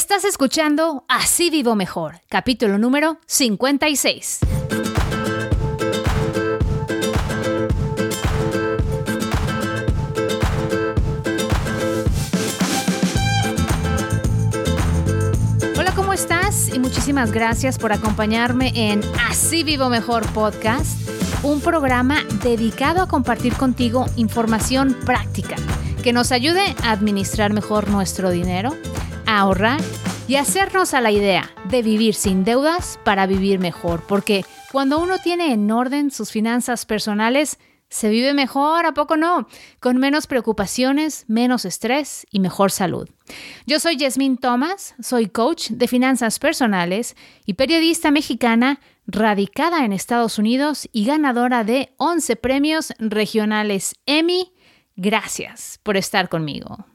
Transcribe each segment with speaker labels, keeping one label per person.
Speaker 1: Estás escuchando Así Vivo Mejor, capítulo número 56. Hola, ¿cómo estás? Y muchísimas gracias por acompañarme en Así Vivo Mejor podcast, un programa dedicado a compartir contigo información práctica que nos ayude a administrar mejor nuestro dinero ahorrar y hacernos a la idea de vivir sin deudas para vivir mejor, porque cuando uno tiene en orden sus finanzas personales, se vive mejor, ¿a poco no? Con menos preocupaciones, menos estrés y mejor salud. Yo soy Yasmín Thomas, soy coach de finanzas personales y periodista mexicana radicada en Estados Unidos y ganadora de 11 premios regionales Emmy. Gracias por estar conmigo.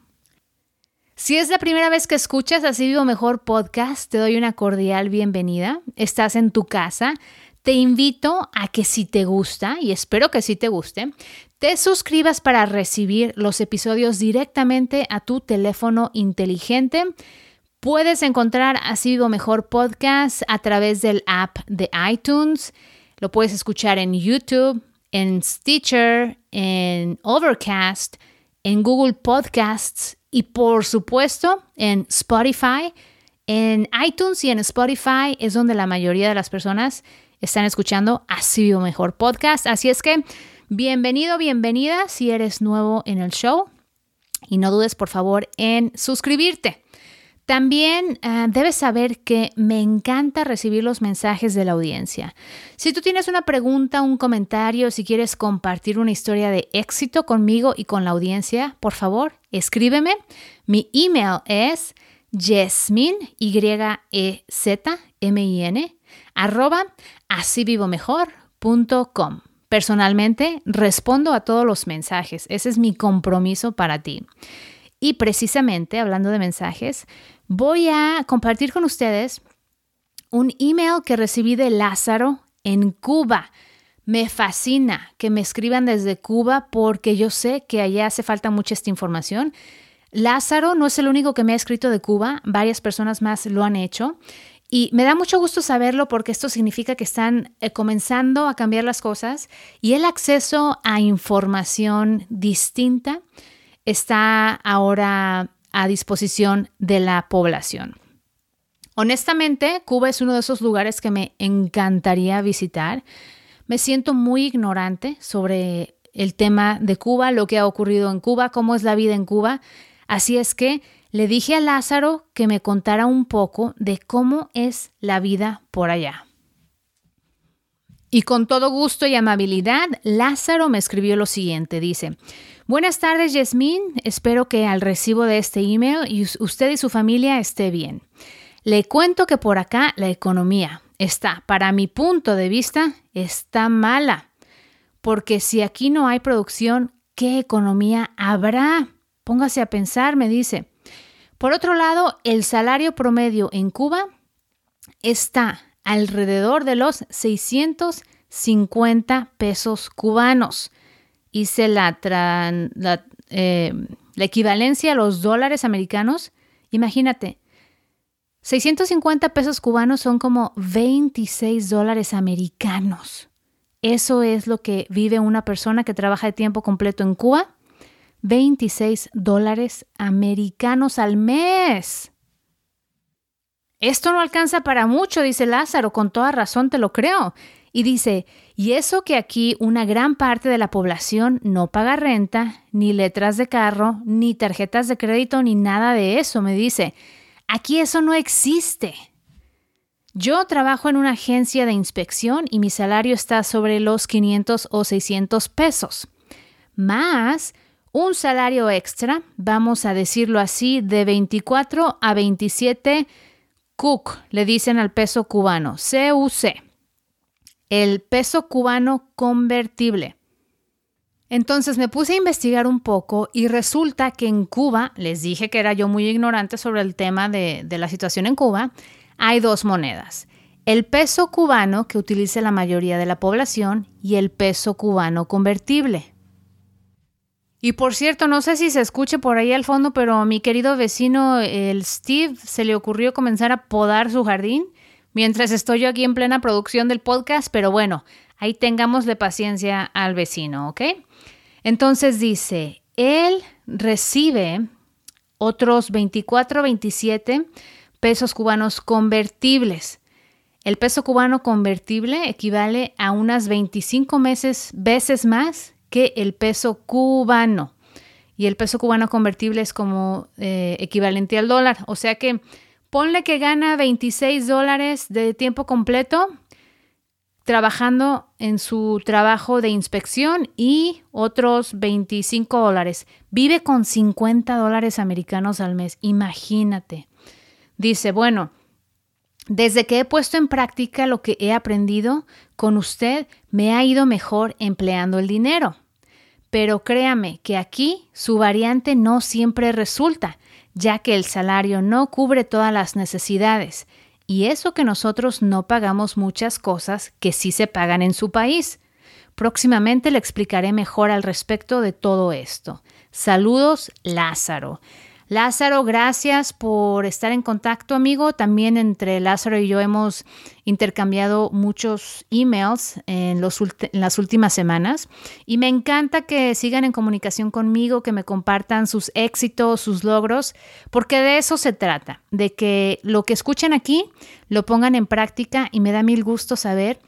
Speaker 1: Si es la primera vez que escuchas Así Vivo Mejor podcast, te doy una cordial bienvenida. Estás en tu casa. Te invito a que si te gusta, y espero que sí te guste, te suscribas para recibir los episodios directamente a tu teléfono inteligente. Puedes encontrar Así Vivo Mejor podcast a través del app de iTunes. Lo puedes escuchar en YouTube, en Stitcher, en Overcast, en Google Podcasts y por supuesto en Spotify. En iTunes y en Spotify es donde la mayoría de las personas están escuchando Así o Mejor Podcast. Así es que bienvenido, bienvenida si eres nuevo en el show. Y no dudes por favor en suscribirte. También uh, debes saber que me encanta recibir los mensajes de la audiencia. Si tú tienes una pregunta, un comentario, si quieres compartir una historia de éxito conmigo y con la audiencia, por favor, escríbeme. Mi email es yesmin, y e z m i n arroba. Personalmente respondo a todos los mensajes. Ese es mi compromiso para ti. Y precisamente, hablando de mensajes, voy a compartir con ustedes un email que recibí de Lázaro en Cuba. Me fascina que me escriban desde Cuba porque yo sé que allá hace falta mucha esta información. Lázaro no es el único que me ha escrito de Cuba, varias personas más lo han hecho. Y me da mucho gusto saberlo porque esto significa que están eh, comenzando a cambiar las cosas y el acceso a información distinta está ahora a disposición de la población. Honestamente, Cuba es uno de esos lugares que me encantaría visitar. Me siento muy ignorante sobre el tema de Cuba, lo que ha ocurrido en Cuba, cómo es la vida en Cuba. Así es que le dije a Lázaro que me contara un poco de cómo es la vida por allá. Y con todo gusto y amabilidad, Lázaro me escribió lo siguiente. Dice, Buenas tardes, Yasmín. Espero que al recibo de este email usted y su familia esté bien. Le cuento que por acá la economía está, para mi punto de vista, está mala. Porque si aquí no hay producción, ¿qué economía habrá? Póngase a pensar, me dice. Por otro lado, el salario promedio en Cuba está alrededor de los 650 pesos cubanos hice la, eh, la, equivalencia a los dólares americanos, imagínate, 650 pesos cubanos son como 26 dólares americanos. Eso es lo que vive una persona que trabaja de tiempo completo en Cuba. 26 dólares americanos al mes. Esto no alcanza para mucho, dice Lázaro, con toda razón te lo creo. Y dice, y eso que aquí una gran parte de la población no paga renta, ni letras de carro, ni tarjetas de crédito, ni nada de eso, me dice. Aquí eso no existe. Yo trabajo en una agencia de inspección y mi salario está sobre los 500 o 600 pesos. Más un salario extra, vamos a decirlo así, de 24 a 27 CUC, le dicen al peso cubano, CUC el peso cubano convertible. Entonces me puse a investigar un poco y resulta que en Cuba, les dije que era yo muy ignorante sobre el tema de, la situación en Cuba, hay dos monedas. El peso cubano que utiliza la mayoría de la población y el peso cubano convertible. Y por cierto, no sé si se escuche por ahí al fondo, pero a mi querido vecino, el Steve, se le ocurrió comenzar a podar su jardín mientras estoy yo aquí en plena producción del podcast, pero bueno, ahí tengámosle paciencia al vecino, ¿ok? Entonces dice, él recibe otros 24, 27 pesos cubanos convertibles. El peso cubano convertible equivale a unas 25 meses, veces más que el peso cubano. Y el peso cubano convertible es como eh, equivalente al dólar. O sea que ponle que gana 26 dólares de tiempo completo trabajando en su trabajo de inspección y otros 25 dólares. Vive con 50 dólares americanos al mes. Imagínate. Dice, bueno, desde que he puesto en práctica lo que he aprendido con usted, me ha ido mejor empleando el dinero. Pero créame que aquí su variante no siempre resulta, ya que el salario no cubre todas las necesidades. Y eso que nosotros no pagamos muchas cosas que sí se pagan en su país. Próximamente le explicaré mejor al respecto de todo esto. Saludos, Lázaro. Lázaro, gracias por estar en contacto, amigo. También entre Lázaro y yo hemos intercambiado muchos emails en, las últimas semanas y me encanta que sigan en comunicación conmigo, que me compartan sus éxitos, sus logros, porque de eso se trata, de que lo que escuchen aquí lo pongan en práctica y me da mil gusto saber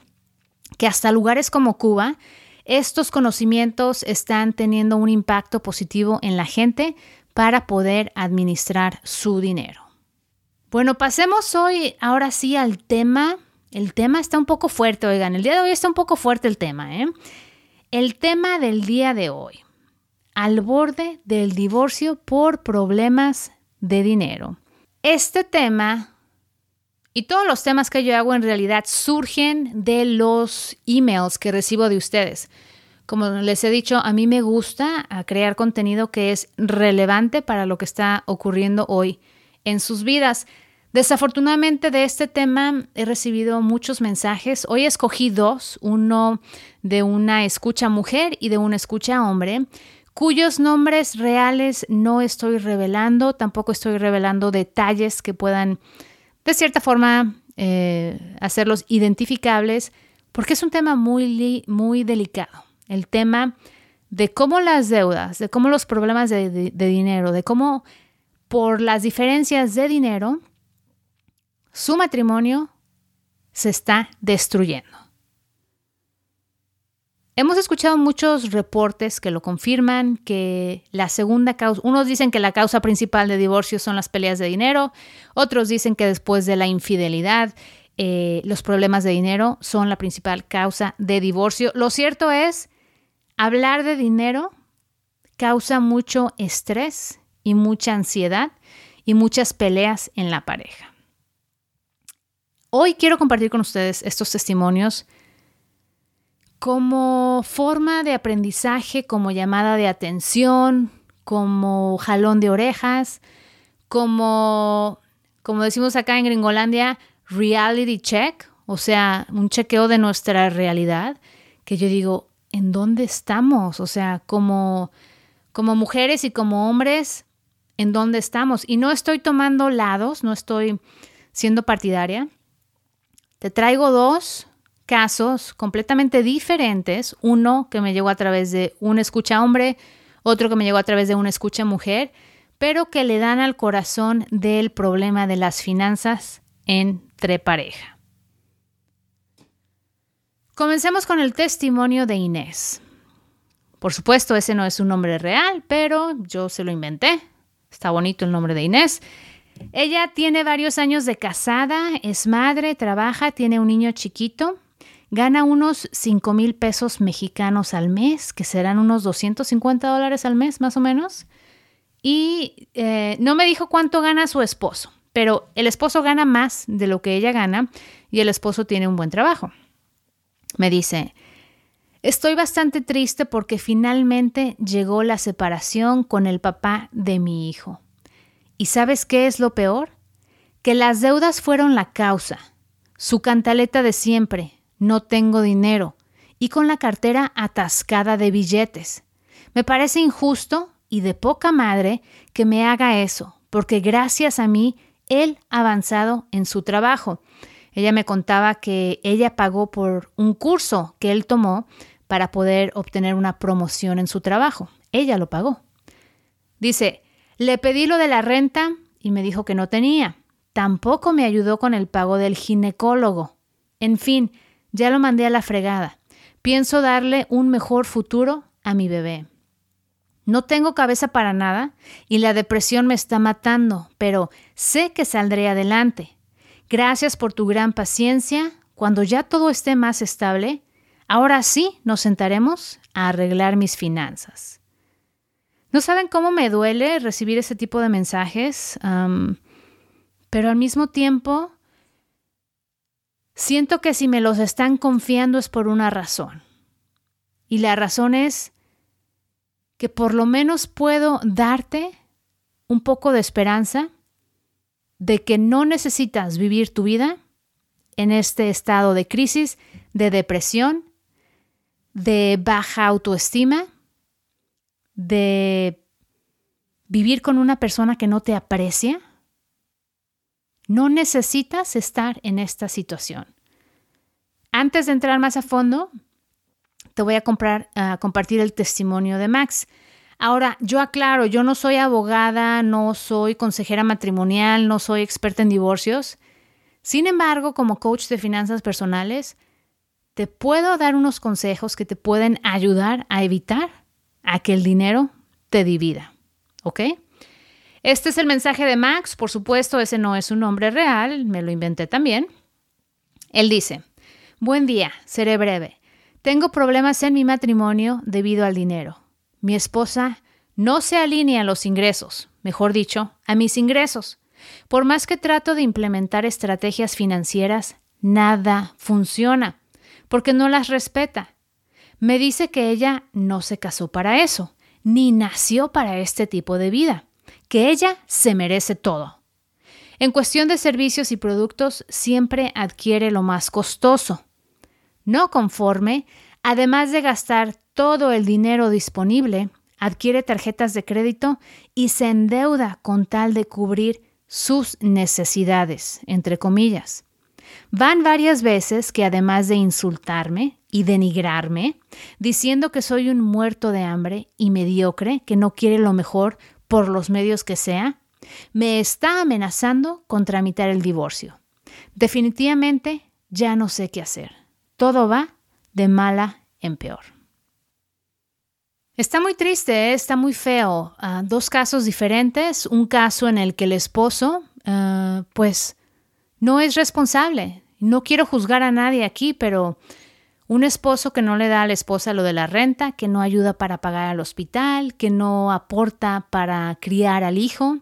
Speaker 1: que hasta lugares como Cuba, estos conocimientos están teniendo un impacto positivo en la gente para poder administrar su dinero. Bueno, pasemos hoy ahora sí al tema. El tema está un poco fuerte, oigan, el día de hoy está un poco fuerte el tema, ¿eh? El tema del día de hoy, al borde del divorcio por problemas de dinero. Este tema y todos los temas que yo hago en realidad surgen de los emails que recibo de ustedes. Como les he dicho, a mí me gusta crear contenido que es relevante para lo que está ocurriendo hoy en sus vidas. Desafortunadamente de este tema he recibido muchos mensajes. Hoy escogí dos, uno de una escucha mujer y de una escucha hombre, cuyos nombres reales no estoy revelando, tampoco estoy revelando detalles que puedan de cierta forma eh, hacerlos identificables, porque es un tema muy, muy delicado el tema de cómo las deudas, de cómo los problemas de, dinero, de cómo por las diferencias de dinero, su matrimonio se está destruyendo. Hemos escuchado muchos reportes que lo confirman, que la segunda causa, unos dicen que la causa principal de divorcio son las peleas de dinero, otros dicen que después de la infidelidad, eh, los problemas de dinero son la principal causa de divorcio. Lo cierto es Hablar de dinero causa mucho estrés y mucha ansiedad y muchas peleas en la pareja. Hoy quiero compartir con ustedes estos testimonios como forma de aprendizaje, como llamada de atención, como jalón de orejas, como, como decimos acá en Gringolandia, reality check, o sea, un chequeo de nuestra realidad, que yo digo, en dónde estamos, o sea, como, como mujeres y como hombres, en dónde estamos. Y no estoy tomando lados, no estoy siendo partidaria. Te traigo dos casos completamente diferentes, uno que me llegó a través de una escucha hombre, otro que me llegó a través de una escucha mujer, pero que le dan al corazón del problema de las finanzas entre pareja. Comencemos con el testimonio de Inés. Por supuesto, ese no es un nombre real, pero yo se lo inventé. Está bonito el nombre de Inés. Ella tiene varios años de casada, es madre, trabaja, tiene un niño chiquito, gana unos 5 mil pesos mexicanos al mes, que serán unos 250 dólares al mes más o menos. Y eh, no me dijo cuánto gana su esposo, pero el esposo gana más de lo que ella gana y el esposo tiene un buen trabajo. Me dice, estoy bastante triste porque finalmente llegó la separación con el papá de mi hijo. ¿Y sabes qué es lo peor? Que las deudas fueron la causa. Su cantaleta de siempre, no tengo dinero, y con la cartera atascada de billetes. Me parece injusto y de poca madre que me haga eso, porque gracias a mí él ha avanzado en su trabajo. Ella me contaba que ella pagó por un curso que él tomó para poder obtener una promoción en su trabajo. Ella lo pagó. Dice, le pedí lo de la renta y me dijo que no tenía. Tampoco me ayudó con el pago del ginecólogo. En fin, ya lo mandé a la fregada. Pienso darle un mejor futuro a mi bebé. No tengo cabeza para nada y la depresión me está matando, pero sé que saldré adelante. Gracias por tu gran paciencia. Cuando ya todo esté más estable, ahora sí nos sentaremos a arreglar mis finanzas. No saben cómo me duele recibir ese tipo de mensajes, pero al mismo tiempo siento que si me los están confiando es por una razón. Y la razón es que por lo menos puedo darte un poco de esperanza de que no necesitas vivir tu vida en este estado de crisis, de depresión, de baja autoestima, de vivir con una persona que no te aprecia. No necesitas estar en esta situación. Antes de entrar más a fondo, te voy a, compartir el testimonio de Max. Ahora, yo aclaro, yo no soy abogada, no soy consejera matrimonial, no soy experta en divorcios. Sin embargo, como coach de finanzas personales, te puedo dar unos consejos que te pueden ayudar a evitar a que el dinero te divida. ¿Ok? Este es el mensaje de Max, por supuesto, ese no es un nombre real, me lo inventé también. Él dice, buen día, seré breve. Tengo problemas en mi matrimonio debido al dinero. Mi esposa no se alinea a los ingresos, mejor dicho, a mis ingresos. Por más que trato de implementar estrategias financieras, nada funciona, porque no las respeta. Me dice que ella no se casó para eso, ni nació para este tipo de vida, que ella se merece todo. En cuestión de servicios y productos, siempre adquiere lo más costoso. No conforme, además de gastar todo el dinero disponible, adquiere tarjetas de crédito y se endeuda con tal de cubrir sus necesidades, entre comillas. Van varias veces que además de insultarme y denigrarme, diciendo que soy un muerto de hambre y mediocre, que no quiere lo mejor por los medios que sea, me está amenazando con tramitar el divorcio. Definitivamente ya no sé qué hacer. Todo va de mala en peor. Está muy triste, ¿eh? está muy feo. Ah, dos casos diferentes. Un caso en el que el esposo, ah, pues, no es responsable. No quiero juzgar a nadie aquí, pero un esposo que no le da a la esposa lo de la renta, que no ayuda para pagar al hospital, que no aporta para criar al hijo,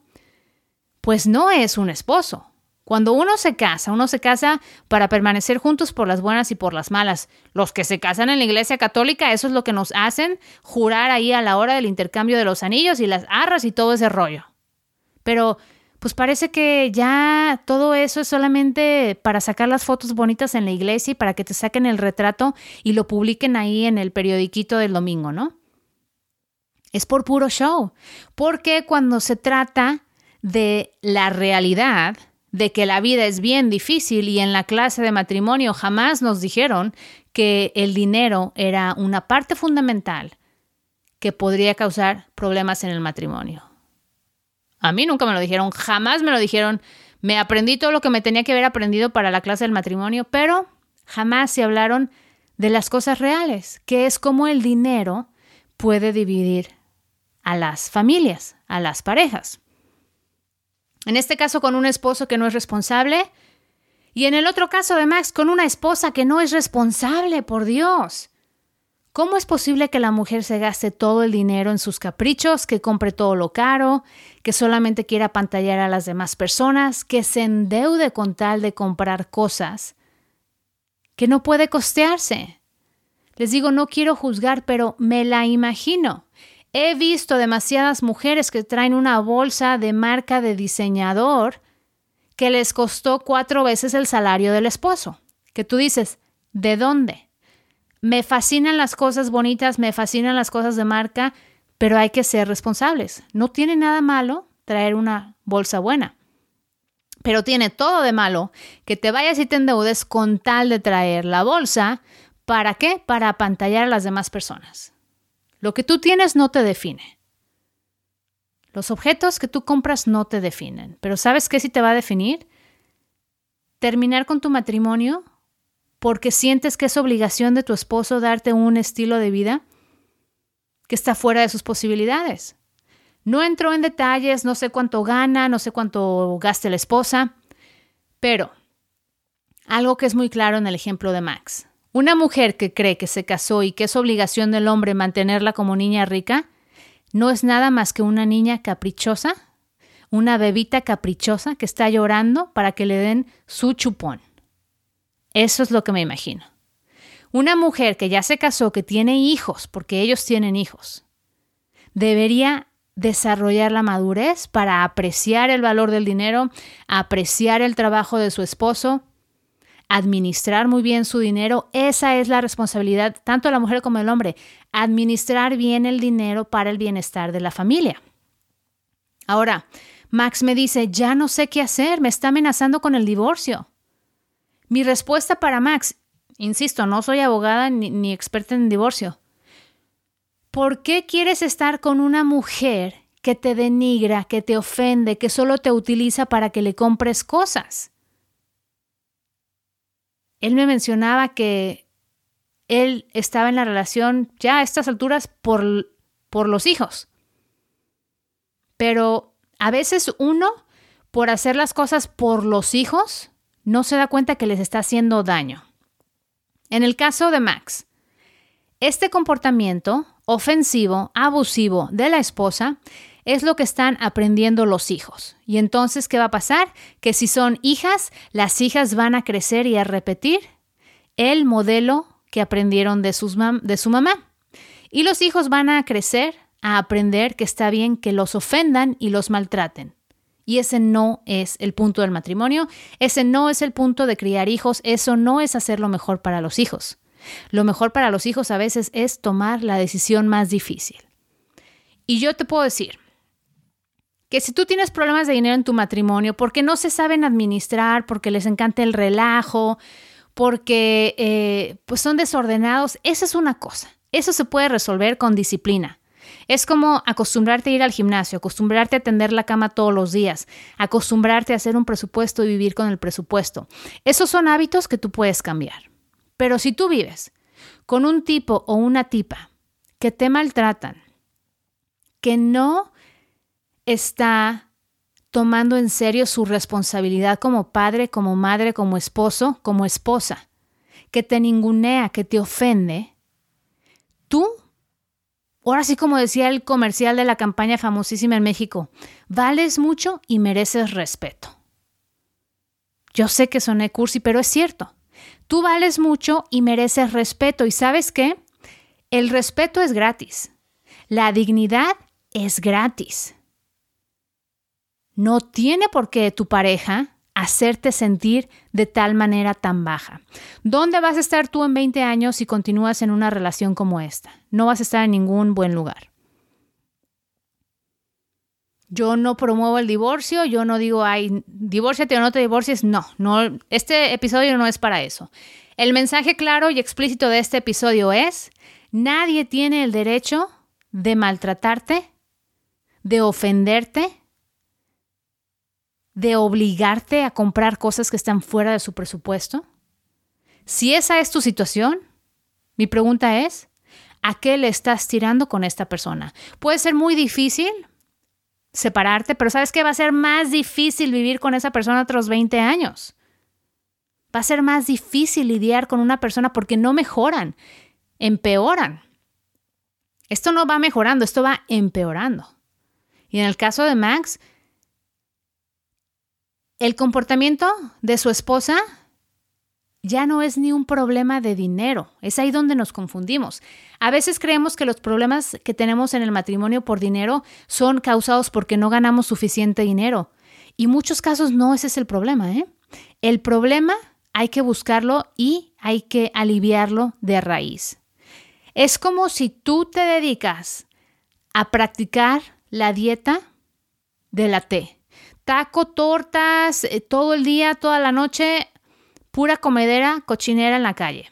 Speaker 1: pues no es un esposo. Cuando uno se casa, uno se casa para permanecer juntos por las buenas y por las malas. Los que se casan en la iglesia católica, eso es lo que nos hacen jurar ahí a la hora del intercambio de los anillos y las arras y todo ese rollo. Pero pues parece que ya todo eso es solamente para sacar las fotos bonitas en la iglesia y para que te saquen el retrato y lo publiquen ahí en el periodiquito del domingo, ¿no? Es por puro show. Porque cuando se trata de la realidad, de que la vida es bien difícil y en la clase de matrimonio jamás nos dijeron que el dinero era una parte fundamental que podría causar problemas en el matrimonio. A mí nunca me lo dijeron, jamás me lo dijeron. Me aprendí todo lo que me tenía que haber aprendido para la clase del matrimonio, pero jamás se hablaron de las cosas reales, que es cómo el dinero puede dividir a las familias, a las parejas. En este caso con un esposo que no es responsable y en el otro caso de con una esposa que no es responsable, por Dios. ¿Cómo es posible que la mujer se gaste todo el dinero en sus caprichos, que compre todo lo caro, que solamente quiera pantallar a las demás personas, que se endeude con tal de comprar cosas que no puede costearse? Les digo, no quiero juzgar, pero me la imagino. He visto demasiadas mujeres que traen una bolsa de marca de diseñador que les costó cuatro veces el salario del esposo. Que tú dices, ¿de dónde? Me fascinan las cosas bonitas, me fascinan las cosas de marca, pero hay que ser responsables. No tiene nada malo traer una bolsa buena, pero tiene todo de malo que te vayas y te endeudes con tal de traer la bolsa. ¿Para qué? Para apantallar a las demás personas. Lo que tú tienes no te define. Los objetos que tú compras no te definen, pero ¿sabes qué sí te va a definir? Terminar con tu matrimonio porque sientes que es obligación de tu esposo darte un estilo de vida que está fuera de sus posibilidades. No entro en detalles, no sé cuánto gana, no sé cuánto gaste la esposa, pero algo que es muy claro en el ejemplo de Max. Una mujer que cree que se casó y que es obligación del hombre mantenerla como niña rica, no es nada más que una niña caprichosa, una bebita caprichosa que está llorando para que le den su chupón. Eso es lo que me imagino. Una mujer que ya se casó, que tiene hijos, porque ellos tienen hijos, debería desarrollar la madurez para apreciar el valor del dinero, apreciar el trabajo de su esposo, administrar muy bien su dinero. Esa es la responsabilidad tanto de la mujer como del hombre, administrar bien el dinero para el bienestar de la familia. Ahora, Max me dice, ya no sé qué hacer, me está amenazando con el divorcio. Mi respuesta para Max, insisto, no soy abogada ni, experta en divorcio. ¿Por qué quieres estar con una mujer que te denigra, que te ofende, que solo te utiliza para que le compres cosas? Él me mencionaba que él estaba en la relación ya a estas alturas por, por los hijos. Pero a veces uno, por hacer las cosas por los hijos, no se da cuenta que les está haciendo daño. En el caso de Max, este comportamiento ofensivo, abusivo de la esposa es lo que están aprendiendo los hijos. Y entonces, ¿qué va a pasar? Que si son hijas, las hijas van a crecer y a repetir el modelo que aprendieron de, sus de su mamá. Y los hijos van a crecer a aprender que está bien que los ofendan y los maltraten. Y ese no es el punto del matrimonio, ese no es el punto de criar hijos, eso no es hacer lo mejor para los hijos. Lo mejor para los hijos a veces es tomar la decisión más difícil. Y yo te puedo decir que si tú tienes problemas de dinero en tu matrimonio porque no se saben administrar, porque les encanta el relajo, porque eh, pues son desordenados, esa es una cosa. Eso se puede resolver con disciplina. Es como acostumbrarte a ir al gimnasio, acostumbrarte a tender la cama todos los días, acostumbrarte a hacer un presupuesto y vivir con el presupuesto. Esos son hábitos que tú puedes cambiar. Pero si tú vives con un tipo o una tipa que te maltratan, que no está tomando en serio su responsabilidad como padre, como madre, como esposo, como esposa, que te ningunea, que te ofende, tú Ahora sí, como decía el comercial de la campaña famosísima en México, vales mucho y mereces respeto. Yo sé que soné cursi, pero es cierto. Tú vales mucho y mereces respeto. ¿Y sabes qué? El respeto es gratis. La dignidad es gratis. No tiene por qué tu pareja hacerte sentir de tal manera tan baja. ¿Dónde vas a estar tú en 20 años si continúas en una relación como esta? No vas a estar en ningún buen lugar. Yo no promuevo el divorcio, yo no digo, ay, divórciate o no te divorcies. No, no, este episodio no es para eso. El mensaje claro y explícito de este episodio es, nadie tiene el derecho de maltratarte, de ofenderte, de obligarte a comprar cosas que están fuera de su presupuesto? Si esa es tu situación, mi pregunta es, ¿a qué le estás tirando con esta persona? Puede ser muy difícil separarte, pero ¿sabes qué? Va a ser más difícil vivir con esa persona otros 20 años. Va a ser más difícil lidiar con una persona porque no mejoran, empeoran. Esto no va mejorando, esto va empeorando. Y en el caso de Max, el comportamiento de su esposa ya no es ni un problema de dinero. Es ahí donde nos confundimos. A veces creemos que los problemas que tenemos en el matrimonio por dinero son causados porque no ganamos suficiente dinero. Y muchos casos no ese es el problema. ¿eh? El problema hay que buscarlo y hay que aliviarlo de raíz. Es como si tú te dedicas a practicar la dieta de la T. Taco, tortas, eh, todo el día, toda la noche, pura comedera, cochinera en la calle.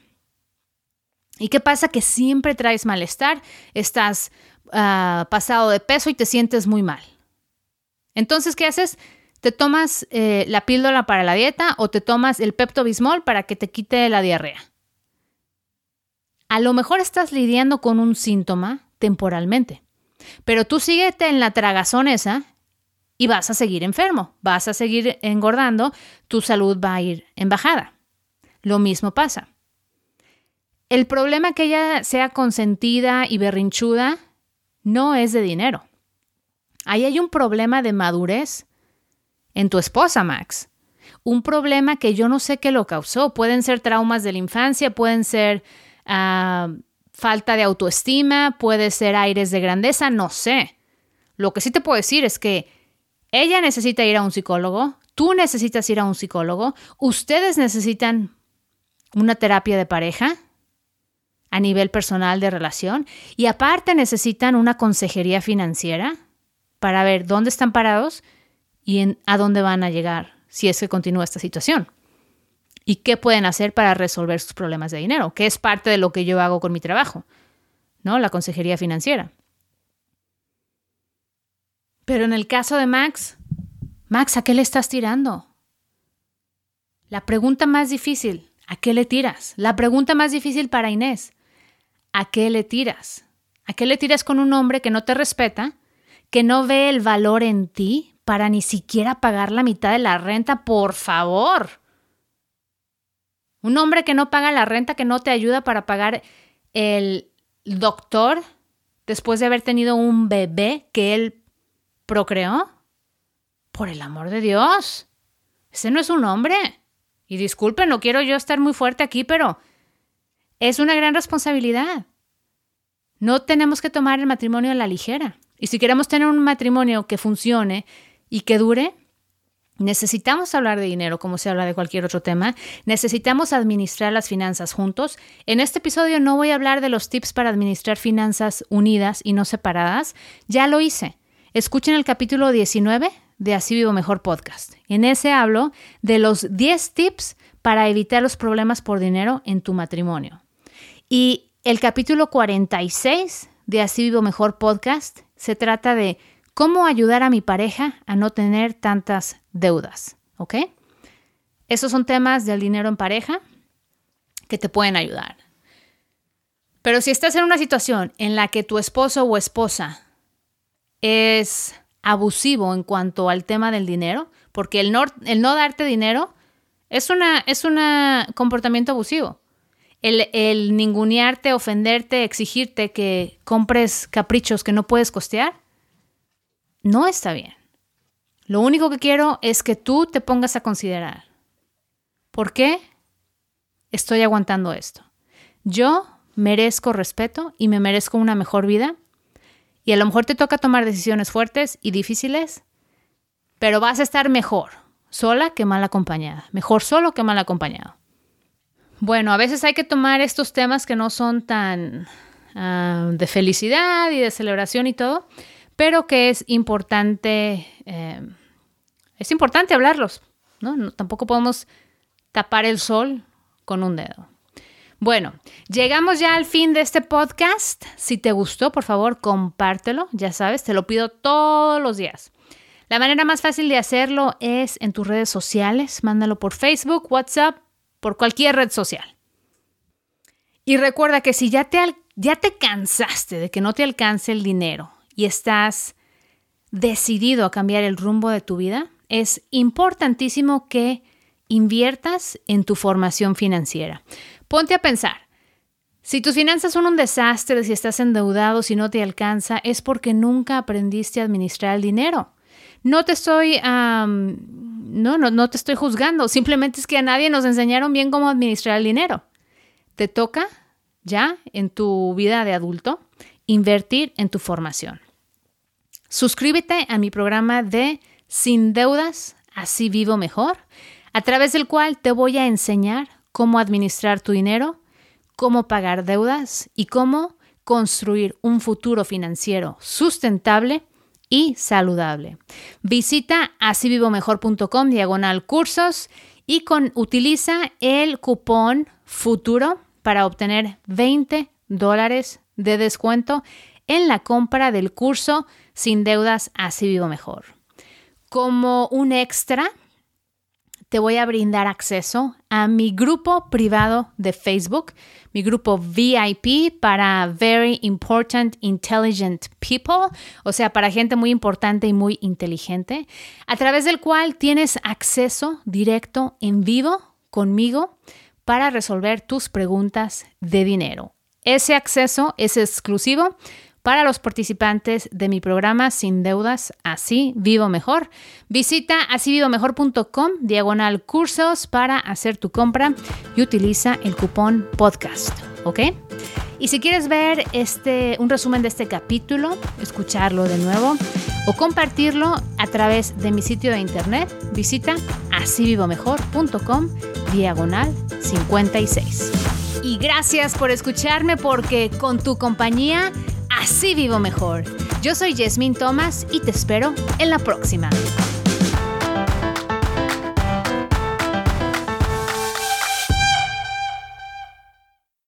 Speaker 1: ¿Y qué pasa? Que siempre traes malestar, estás ah, pasado de peso y te sientes muy mal. Entonces, ¿qué haces? ¿Te tomas eh, la píldora para la dieta o te tomas el Pepto Bismol para que te quite la diarrea? A lo mejor estás lidiando con un síntoma temporalmente, pero tú síguete en la tragazón esa y vas a seguir enfermo, vas a seguir engordando, tu salud va a ir en bajada. Lo mismo pasa. El problema que ella sea consentida y berrinchuda no es de dinero. Ahí hay un problema de madurez en tu esposa, Max. Un problema que yo no sé qué lo causó. Pueden ser traumas de la infancia, pueden ser ah, falta de autoestima, puede ser aires de grandeza, no sé. Lo que sí te puedo decir es que ella necesita ir a un psicólogo, tú necesitas ir a un psicólogo, ustedes necesitan una terapia de pareja a nivel personal de relación y aparte necesitan una consejería financiera para ver dónde están parados y a dónde van a llegar si es que continúa esta situación. Y qué pueden hacer para resolver sus problemas de dinero, que es parte de lo que yo hago con mi trabajo, ¿no? La consejería financiera. Pero en el caso de Max, Max, ¿a qué le estás tirando? La pregunta más difícil, ¿a qué le tiras? La pregunta más difícil para Inés, ¿a qué le tiras? ¿A qué le tiras con un hombre que no te respeta, que no ve el valor en ti para ni siquiera pagar la mitad de la renta? Por favor. Un hombre que no paga la renta, que no te ayuda para pagar el doctor después de haber tenido un bebé que él procreó? Por el amor de Dios. Ese no es un hombre. Y disculpen, no quiero yo estar muy fuerte aquí, pero es una gran responsabilidad. No tenemos que tomar el matrimonio a la ligera. Y si queremos tener un matrimonio que funcione y que dure, necesitamos hablar de dinero como se habla de cualquier otro tema. Necesitamos administrar las finanzas juntos. En este episodio no voy a hablar de los tips para administrar finanzas unidas y no separadas. Ya lo hice. Escuchen el capítulo 19 de Así Vivo Mejor Podcast. En ese hablo de los 10 tips para evitar los problemas por dinero en tu matrimonio. Y el capítulo 46 de Así Vivo Mejor Podcast se trata de cómo ayudar a mi pareja a no tener tantas deudas. ¿Ok? Esos son temas del dinero en pareja que te pueden ayudar. Pero si estás en una situación en la que tu esposo o esposa es abusivo en cuanto al tema del dinero, porque el no, el no darte dinero es un es una comportamiento abusivo. El, el ningunearte, ofenderte, exigirte que compres caprichos que no puedes costear, no está bien. Lo único que quiero es que tú te pongas a considerar, ¿por qué estoy aguantando esto? Yo merezco respeto y me merezco una mejor vida y a lo mejor te toca tomar decisiones fuertes y difíciles, pero vas a estar mejor sola que mal acompañada. Mejor solo que mal acompañado. Bueno, a veces hay que tomar estos temas que no son tan ah, de felicidad y de celebración y todo, pero que es importante, eh, es importante hablarlos. ¿no? Tampoco podemos tapar el sol con un dedo. Bueno, llegamos ya al fin de este podcast. Si te gustó, por favor, compártelo. Ya sabes, te lo pido todos los días. La manera más fácil de hacerlo es en tus redes sociales. Mándalo por Facebook, WhatsApp, por cualquier red social. Y recuerda que si ya te, ya te cansaste de que no te alcance el dinero y estás decidido a cambiar el rumbo de tu vida, es importantísimo que inviertas en tu formación financiera. Ponte a pensar, si tus finanzas son un desastre, si estás endeudado, si no te alcanza, es porque nunca aprendiste a administrar el dinero. No te estoy, no, no, no te estoy juzgando, simplemente es que a nadie nos enseñaron bien cómo administrar el dinero. Te toca ya en tu vida de adulto invertir en tu formación. Suscríbete a mi programa de Sin deudas, así vivo mejor, a través del cual te voy a enseñar cómo administrar tu dinero, cómo pagar deudas y cómo construir un futuro financiero sustentable y saludable. Visita asivivomejor.com diagonal cursos y con, utiliza el cupón futuro para obtener 20 dólares de descuento en la compra del curso Sin deudas, así vivo mejor. Como un extra, te voy a brindar acceso a mi grupo privado de Facebook, mi grupo VIP para Very Important Intelligent People, o sea, para gente muy importante y muy inteligente, a través del cual tienes acceso directo en vivo conmigo para resolver tus preguntas de dinero. Ese acceso es exclusivo para los participantes de mi programa Sin Deudas, Así Vivo Mejor. Visita asívivomejor.com, diagonal cursos para hacer tu compra y utiliza el cupón podcast, ¿ok? Y si quieres ver este, un resumen de este capítulo, escucharlo de nuevo o compartirlo a través de mi sitio de internet, visita asívivomejor.com, diagonal 56. Y gracias por escucharme porque con tu compañía Así vivo mejor. Yo soy Jasmine Thomas y te espero en la próxima.